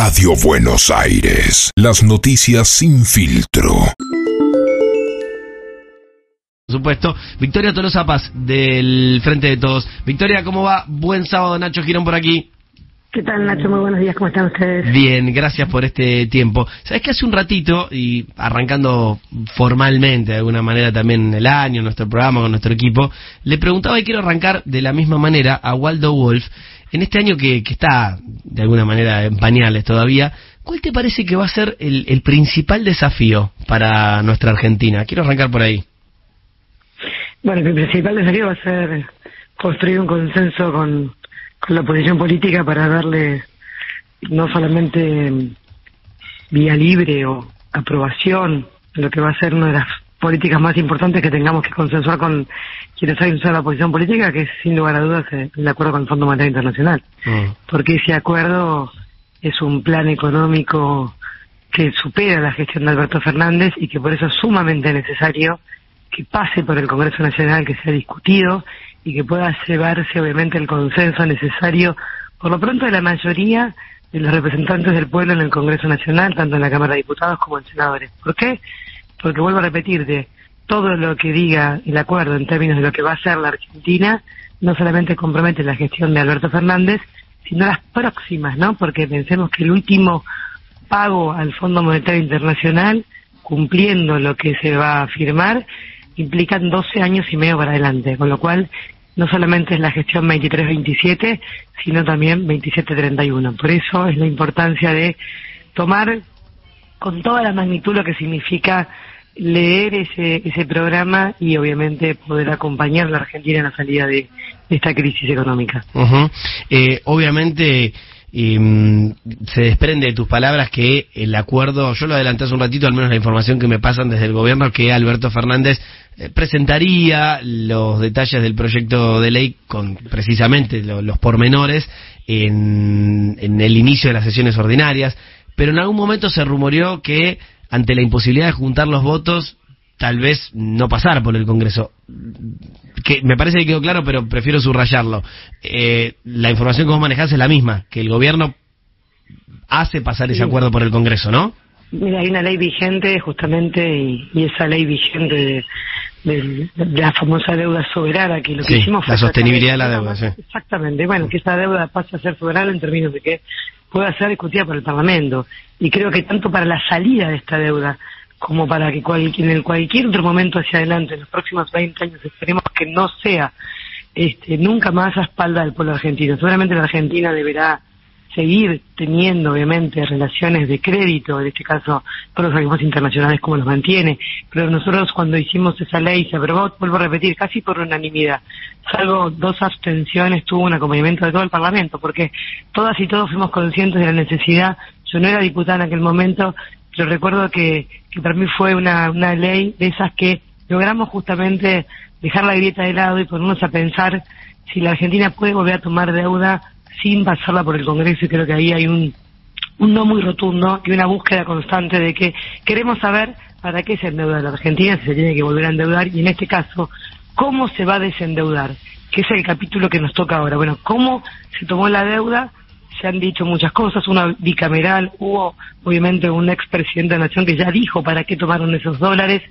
Radio Buenos Aires. Las noticias sin filtro. Por supuesto, Victoria Tolosa Paz, del Frente de Todos. Victoria, ¿cómo va? Buen sábado, Nacho Girón por aquí. ¿Qué tal, Nacho? Muy buenos días, ¿cómo están ustedes? Bien, gracias por este tiempo. Sabes que hace un ratito, y arrancando formalmente de alguna manera también el año, nuestro programa con nuestro equipo, le preguntaba y quiero arrancar de la misma manera a Waldo Wolf, en este año que, está de alguna manera en pañales todavía, ¿cuál te parece que va a ser el, el principal desafío para nuestra Argentina? Quiero arrancar por ahí. Bueno, el principal desafío va a ser construir un consenso con, con la oposición política para darle no solamente mm, vía libre o aprobación, lo que va a ser una de las políticas más importantes que tengamos que consensuar con quienes hay en la oposición política, que es sin lugar a dudas el acuerdo con el Fondo Monetario Internacional. Mm. Porque ese acuerdo es un plan económico que supera la gestión de Alberto Fernández y que por eso es sumamente necesario que pase por el Congreso Nacional, que sea discutido y que pueda llevarse obviamente el consenso necesario, por lo pronto de la mayoría de los representantes del pueblo en el Congreso Nacional, tanto en la Cámara de Diputados como en senadores. ¿Por qué? Porque vuelvo a repetirte, todo lo que diga el acuerdo en términos de lo que va a ser la Argentina, no solamente compromete la gestión de Alberto Fernández, sino las próximas, ¿no? Porque pensemos que el último pago al Fondo Monetario Internacional, cumpliendo lo que se va a firmar, implican 12 años y medio para adelante, con lo cual no solamente es la gestión 23-27, sino también 27-31. Por eso es la importancia de tomar con toda la magnitud lo que significa leer ese, ese programa y obviamente poder acompañar a la Argentina en la salida de, esta crisis económica. Ujú. Eh, obviamente mm, se desprende de tus palabras que el acuerdo, yo lo adelanté hace un ratito, al menos la información que me pasan desde el gobierno, que Alberto Fernández eh, presentaría los detalles del proyecto de ley con precisamente lo- los pormenores en, en el inicio de las sesiones ordinarias, pero en algún momento se rumoreó que ante la imposibilidad de juntar los votos, tal vez no pasara por el Congreso. Que me parece que quedó claro, pero prefiero subrayarlo. Eh, la información que vos manejás es la misma, que el gobierno hace pasar ese acuerdo por el Congreso, ¿no? Mira, hay una ley vigente justamente y, y esa ley vigente de, de- de la famosa deuda soberana que lo que Sí, hicimos fue la sostenibilidad de la deuda, sí. Exactamente, bueno, que esa deuda pase a ser soberana en términos de que pueda ser discutida por el Parlamento. Y creo que tanto para la salida de esta deuda como para que cual- en cualquier otro momento hacia adelante, en los próximos 20 años, esperemos que no sea este, nunca más a espalda del pueblo argentino. Seguramente la Argentina deberá seguir teniendo, obviamente, relaciones de crédito, en este caso, con los organismos internacionales, como los mantiene. Pero nosotros, cuando hicimos esa ley, se aprobó, vuelvo a repetir, casi por unanimidad. Salvo dos abstenciones, tuvo un acompañamiento de todo el Parlamento, porque todas y todos fuimos conscientes de la necesidad. Yo no era diputada en aquel momento, pero recuerdo que, que para mí fue una, una ley de esas que logramos justamente dejar la grieta de lado y ponernos a pensar si la Argentina puede volver a tomar deuda sin pasarla por el Congreso y creo que ahí hay un, un no muy rotundo y una búsqueda constante de que queremos saber para qué se endeuda la Argentina, si se tiene que volver a endeudar y en este caso, cómo se va a desendeudar, que es el capítulo que nos toca ahora. Bueno, cómo se tomó la deuda, se han dicho muchas cosas, una bicameral, hubo obviamente un expresidente de la Nación que ya dijo para qué tomaron esos dólares,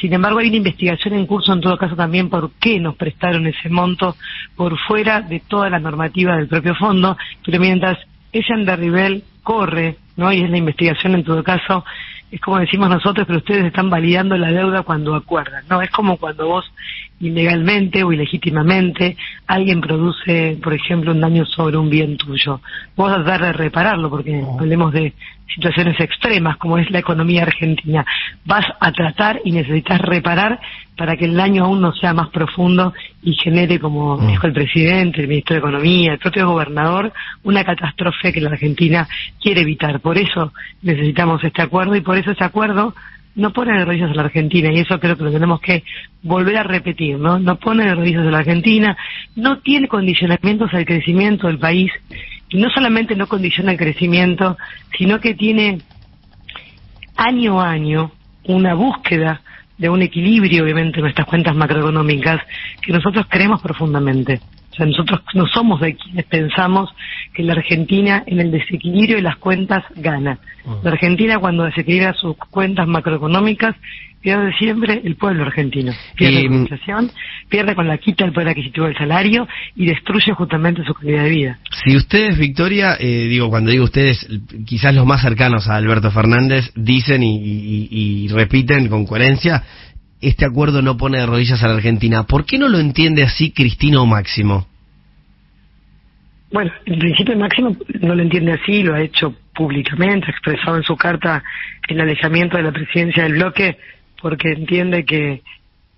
sin embargo hay una investigación en curso en todo caso también por qué nos prestaron ese monto por fuera de toda la normativa del propio fondo, pero mientras ese andarivel corre, ¿no? Y es la investigación en todo caso, es como decimos nosotros, pero ustedes están validando la deuda cuando acuerdan, ¿no? Es como cuando vos ilegalmente o ilegítimamente alguien produce, por ejemplo, un daño sobre un bien tuyo. Vos vas a tratar de repararlo, porque hablemos de situaciones extremas como es la economía argentina. Vas a tratar y necesitas reparar para que el daño aún no sea más profundo y genere, como Mm. dijo el presidente, el ministro de Economía, el propio gobernador, una catástrofe que la Argentina quiere evitar. Por eso necesitamos este acuerdo y por eso ese acuerdo no pone de rodillas a la Argentina y eso creo que lo tenemos que volver a repetir, ¿no? No pone de rodillas a la Argentina, no tiene condicionamientos al crecimiento del país no solamente no condiciona el crecimiento, sino que tiene año a año una búsqueda de un equilibrio, obviamente, en nuestras cuentas macroeconómicas que nosotros creemos profundamente. O sea, nosotros no somos de quienes pensamos que la Argentina en el desequilibrio de las cuentas gana. Ah. La Argentina cuando desequilibra sus cuentas macroeconómicas pierde siempre el pueblo argentino. Pierde la inflación, pierde con la quita el poder adquisitivo del salario y destruye justamente su calidad de vida. Si ustedes, Victoria, eh, digo, cuando digo ustedes, quizás los más cercanos a Alberto Fernández, dicen y repiten con coherencia este acuerdo no pone de rodillas a la Argentina. ¿Por qué no lo entiende así Cristino Máximo? Bueno, en principio Máximo no lo entiende así, lo ha hecho públicamente, ha expresado en su carta el alejamiento de la presidencia del bloque porque entiende que,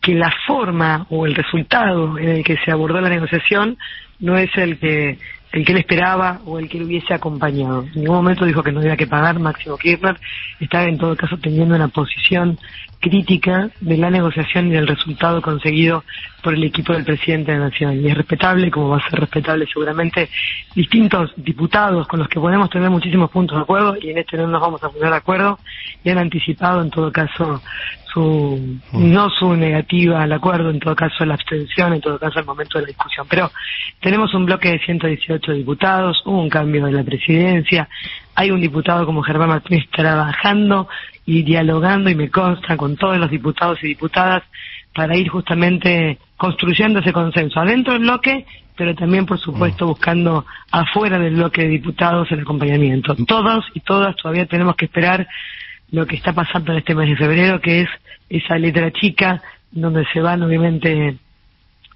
que la forma o el resultado en el que se abordó la negociación no es el que el que él esperaba o el que le hubiese acompañado. En ningún momento dijo que no había que pagar Máximo Kirchner, está en todo caso teniendo una posición crítica de la negociación y del resultado conseguido por el equipo del presidente de la Nación. Y es respetable, como va a ser respetable seguramente, distintos diputados con los que podemos tener muchísimos puntos de acuerdo y en este no nos vamos a poner de acuerdo y han anticipado en todo caso su, mm. no su negativa al acuerdo, en todo caso la abstención, en todo caso el momento de la discusión. Pero tenemos un bloque de 118 diputados, hubo un cambio de la presidencia, hay un diputado como Germán Martínez trabajando y dialogando y me consta con todos los diputados y diputadas para ir justamente construyendo ese consenso adentro del bloque, pero también, por supuesto, mm. buscando afuera del bloque de diputados el acompañamiento. Todos y todas todavía tenemos que esperar lo que está pasando en este mes de febrero, que es esa letra chica donde se van obviamente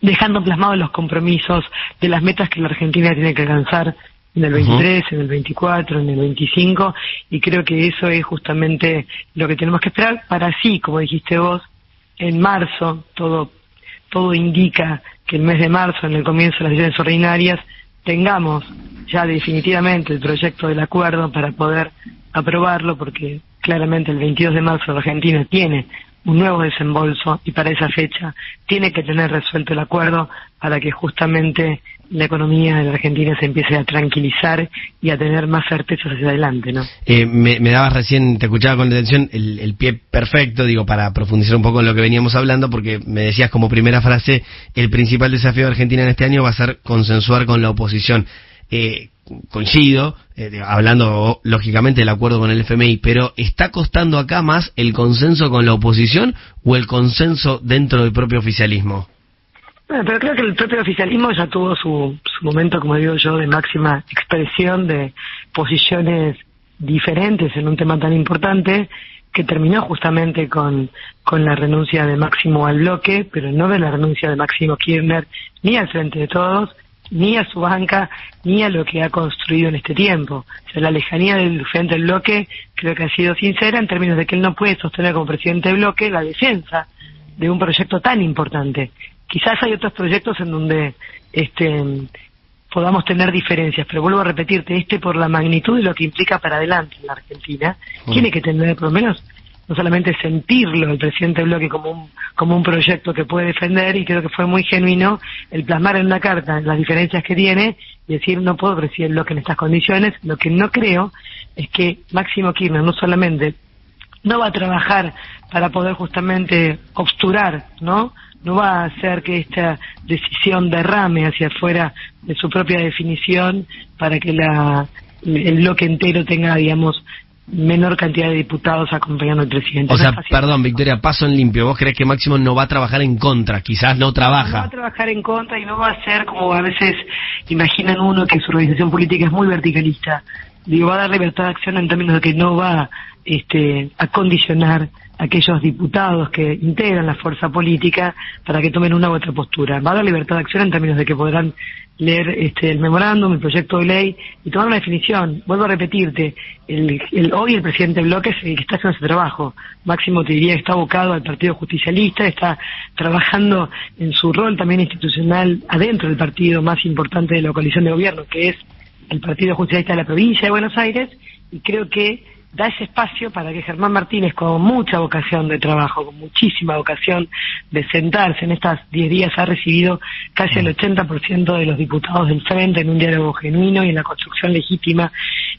dejando plasmados los compromisos de las metas que la Argentina tiene que alcanzar en el 23, en el 24, en el 25, y creo que eso es justamente lo que tenemos que esperar para así, como dijiste vos, en marzo, todo, todo indica que el mes de marzo, en el comienzo de las sesiones ordinarias, tengamos ya definitivamente el proyecto del acuerdo para poder aprobarlo, porque claramente el 22 de marzo la Argentina tiene un nuevo desembolso y para esa fecha tiene que tener resuelto el acuerdo para que justamente la economía de la Argentina se empiece a tranquilizar y a tener más certezas hacia adelante, ¿no? Eh, me, dabas recién, te escuchaba con atención, el, el, pie perfecto, digo, para profundizar un poco en lo que veníamos hablando, porque me decías como primera frase, el principal desafío de Argentina en este año va a ser consensuar con la oposición. Eh, coincido, eh, hablando lógicamente del acuerdo con el FMI, pero ¿está costando acá más el consenso con la oposición o el consenso dentro del propio oficialismo? Bueno, pero creo que el propio oficialismo ya tuvo su, su momento, como digo yo, de máxima expresión de posiciones diferentes en un tema tan importante que terminó justamente con, con la renuncia de Máximo al bloque, pero no de la renuncia de Máximo Kirchner ni al frente de todos, ni a su banca, ni a lo que ha construido en este tiempo. O sea, la lejanía del frente del bloque creo que ha sido sincera en términos de que él no puede sostener como presidente del bloque la defensa de un proyecto tan importante. Quizás hay otros proyectos en donde este podamos tener diferencias, pero vuelvo a repetirte, este por la magnitud de lo que implica para adelante en la Argentina, mm. tiene que tener por lo menos no solamente sentirlo el presidente Bloque como un, como un proyecto que puede defender y creo que fue muy genuino el plasmar en una carta las diferencias que tiene y decir no puedo presidir Bloque en estas condiciones. Lo que no creo es que Máximo Kirchner no solamente no va a trabajar para poder justamente obsturar, ¿no? No va a hacer que esta decisión derrame hacia afuera de su propia definición para que la, el bloque entero tenga, digamos, menor cantidad de diputados acompañando al presidente. O sea, perdón, Victoria, paso en limpio. ¿Vos crees que Máximo no va a trabajar en contra? Quizás no trabaja. No va a trabajar en contra y no va a ser como a veces imaginan uno que su organización política es muy verticalista. Digo, va a dar libertad de acción en términos de que no va este, a condicionar a aquellos diputados que integran la fuerza política para que tomen una u otra postura. Va a dar libertad de acción en términos de que podrán leer este, el memorándum, el proyecto de ley y tomar una definición. Vuelvo a repetirte, el, el, hoy el presidente Bloque es el que está haciendo ese trabajo. Máximo te diría que está abocado al Partido Justicialista, está trabajando en su rol también institucional adentro del partido más importante de la coalición de gobierno, que es el Partido Justicialista de la provincia de Buenos Aires, y creo que da ese espacio para que Germán Martínez, con mucha vocación de trabajo, con muchísima vocación de sentarse en estas 10 días, ha recibido casi el 80% de los diputados del Frente en un diálogo genuino y en la construcción legítima,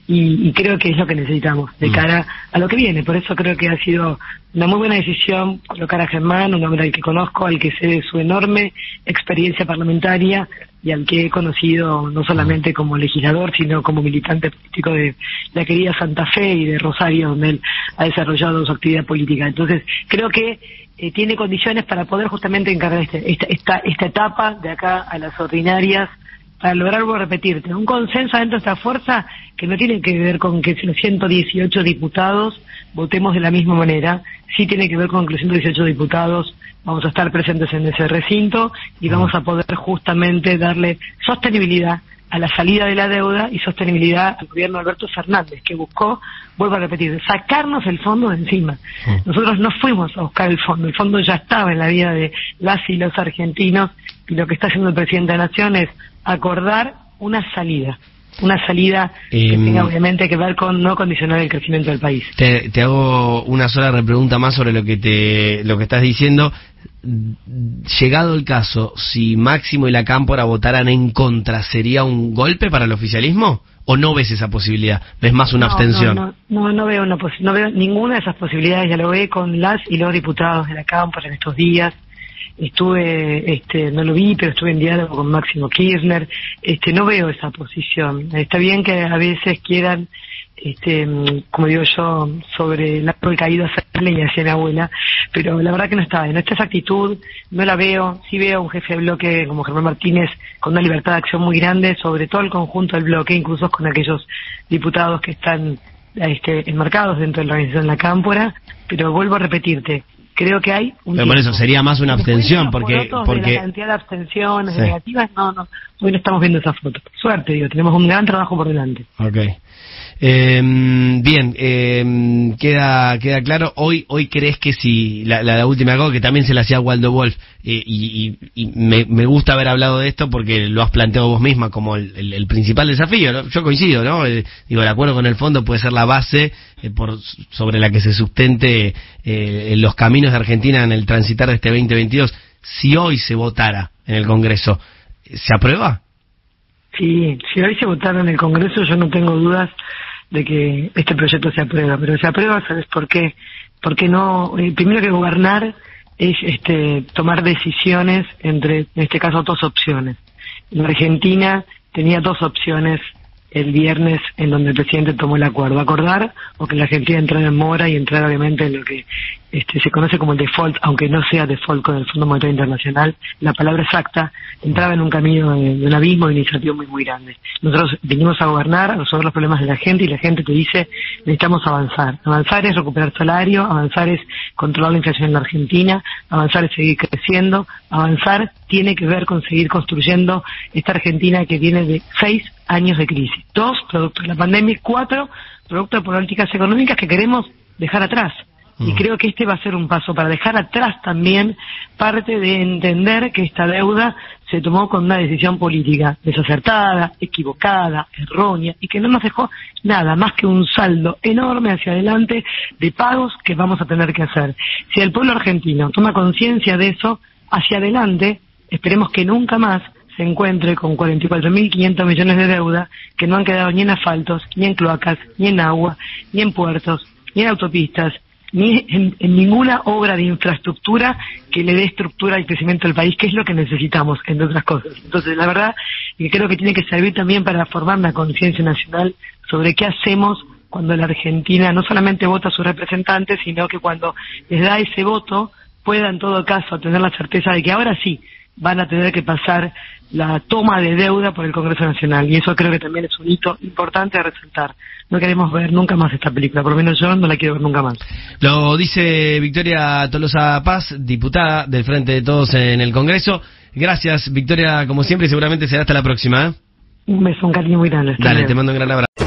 y, creo que es lo que necesitamos de mm. cara a lo que viene. Por eso creo que ha sido una muy buena decisión colocar a Germán, un hombre al que conozco, al que sé de su enorme experiencia parlamentaria, y al que he conocido no solamente como legislador, sino como militante político de la querida Santa Fe y de Rosario, donde él ha desarrollado su actividad política. Entonces, creo que eh, tiene condiciones para poder justamente encargar este, esta, esta, esta etapa de acá a las ordinarias para lograr, a repetirte, un consenso dentro de esta fuerza que no tiene que ver con que los 118 diputados votemos de la misma manera, sí tiene que ver con que los 118 diputados vamos a estar presentes en ese recinto y vamos a poder justamente darle sostenibilidad a la salida de la deuda y sostenibilidad al gobierno de Alberto Fernández, que buscó, vuelvo a repetir, sacarnos el fondo de encima. Nosotros no fuimos a buscar el fondo, el fondo ya estaba en la vida de las y los argentinos y lo que está haciendo el presidente de la Nación es acordar una salida una salida que Em, tenga obviamente que ver con no condicionar el crecimiento del país. Te, te hago una sola repregunta más sobre lo que te lo que estás diciendo. Llegado el caso, si Máximo y la Cámpora votaran en contra, ¿sería un golpe para el oficialismo? ¿O no ves esa posibilidad? ¿Ves más una No, abstención? No, no, no, no veo una no veo ninguna de esas posibilidades. Ya lo ve con las y los diputados de la Cámpora en estos días. Estuve, este, no lo vi, pero estuve en diálogo con Máximo Kirchner. Este, no veo esa posición. Está bien que a veces quieran, este, como digo yo, sobre el árbol caído hacer leña, decía mi abuela, pero la verdad que no está bien. Esta esa actitud no la veo. Sí veo un jefe de bloque como Germán Martínez con una libertad de acción muy grande, sobre todo el conjunto del bloque, incluso con aquellos diputados que están este, enmarcados dentro de la organización de la Cámpora, pero vuelvo a repetirte, creo que hay un Pero por eso sería más una abstención, porque de porque la cantidad de abstenciones Sí. negativas, no, no, hoy no estamos viendo esa foto. Suerte, digo, tenemos un gran trabajo por delante. Ok. Eh, bien, eh, queda queda claro. Hoy hoy crees que si la, la, última cosa que también se la hacía Waldo Wolf eh, y, me, me gusta haber hablado de esto porque lo has planteado vos misma como el, principal desafío. Yo coincido, ¿no? Eh, digo, el acuerdo con el fondo puede ser la base eh, por sobre la que se sustente eh, los caminos de Argentina en el transitar de este 2022. Si hoy se votara en el Congreso, ¿se aprueba? Sí, si hoy se votaron en el Congreso, yo no tengo dudas de que este proyecto se aprueba, pero se aprueba, ¿sabes por qué? Porque no, eh, primero que gobernar es este, tomar decisiones entre, en este caso, dos opciones. La Argentina tenía dos opciones el viernes en donde el presidente tomó el acuerdo, acordar o que la Argentina entrara en mora y entrar obviamente en lo que este, se conoce como el default, aunque no sea default con el Fondo Monetario Internacional, la palabra exacta entraba en un camino de, un abismo de iniciativa muy muy grande. Nosotros vinimos a gobernar, a resolver los problemas de la gente y la gente te dice necesitamos avanzar. Avanzar es recuperar salario, avanzar es controlar la inflación en la Argentina, avanzar es seguir creciendo, avanzar tiene que ver con seguir construyendo esta Argentina que viene de seis años de crisis. Dos, producto de la pandemia y cuatro, producto de políticas económicas que queremos dejar atrás. Y Mm. creo que este va a ser un paso para dejar atrás también parte de entender que esta deuda se tomó con una decisión política desacertada, equivocada, errónea y que no nos dejó nada más que un saldo enorme hacia adelante de pagos que vamos a tener que hacer. Si el pueblo argentino toma conciencia de eso, hacia adelante esperemos que nunca más se encuentre con 44.500 millones de deuda que no han quedado ni en asfaltos, ni en cloacas, ni en agua, ni en puertos, ni en autopistas, ni en, ninguna obra de infraestructura que le dé estructura al crecimiento del país, que es lo que necesitamos, entre otras cosas. Entonces, la verdad, que creo que tiene que servir también para formar una conciencia nacional sobre qué hacemos cuando la Argentina no solamente vota a sus representantes, sino que cuando les da ese voto pueda en todo caso tener la certeza de que ahora sí van a tener que pasar la toma de deuda por el Congreso Nacional. Y eso creo que también es un hito importante a resaltar. No queremos ver nunca más esta película, por lo menos yo no la quiero ver nunca más. Lo dice Victoria Tolosa Paz, diputada del Frente de Todos en el Congreso. Gracias, Victoria, como siempre, y seguramente será hasta la próxima. ¿eh? Un beso, un cariño muy grande. Hasta Dale, te mando un gran abrazo.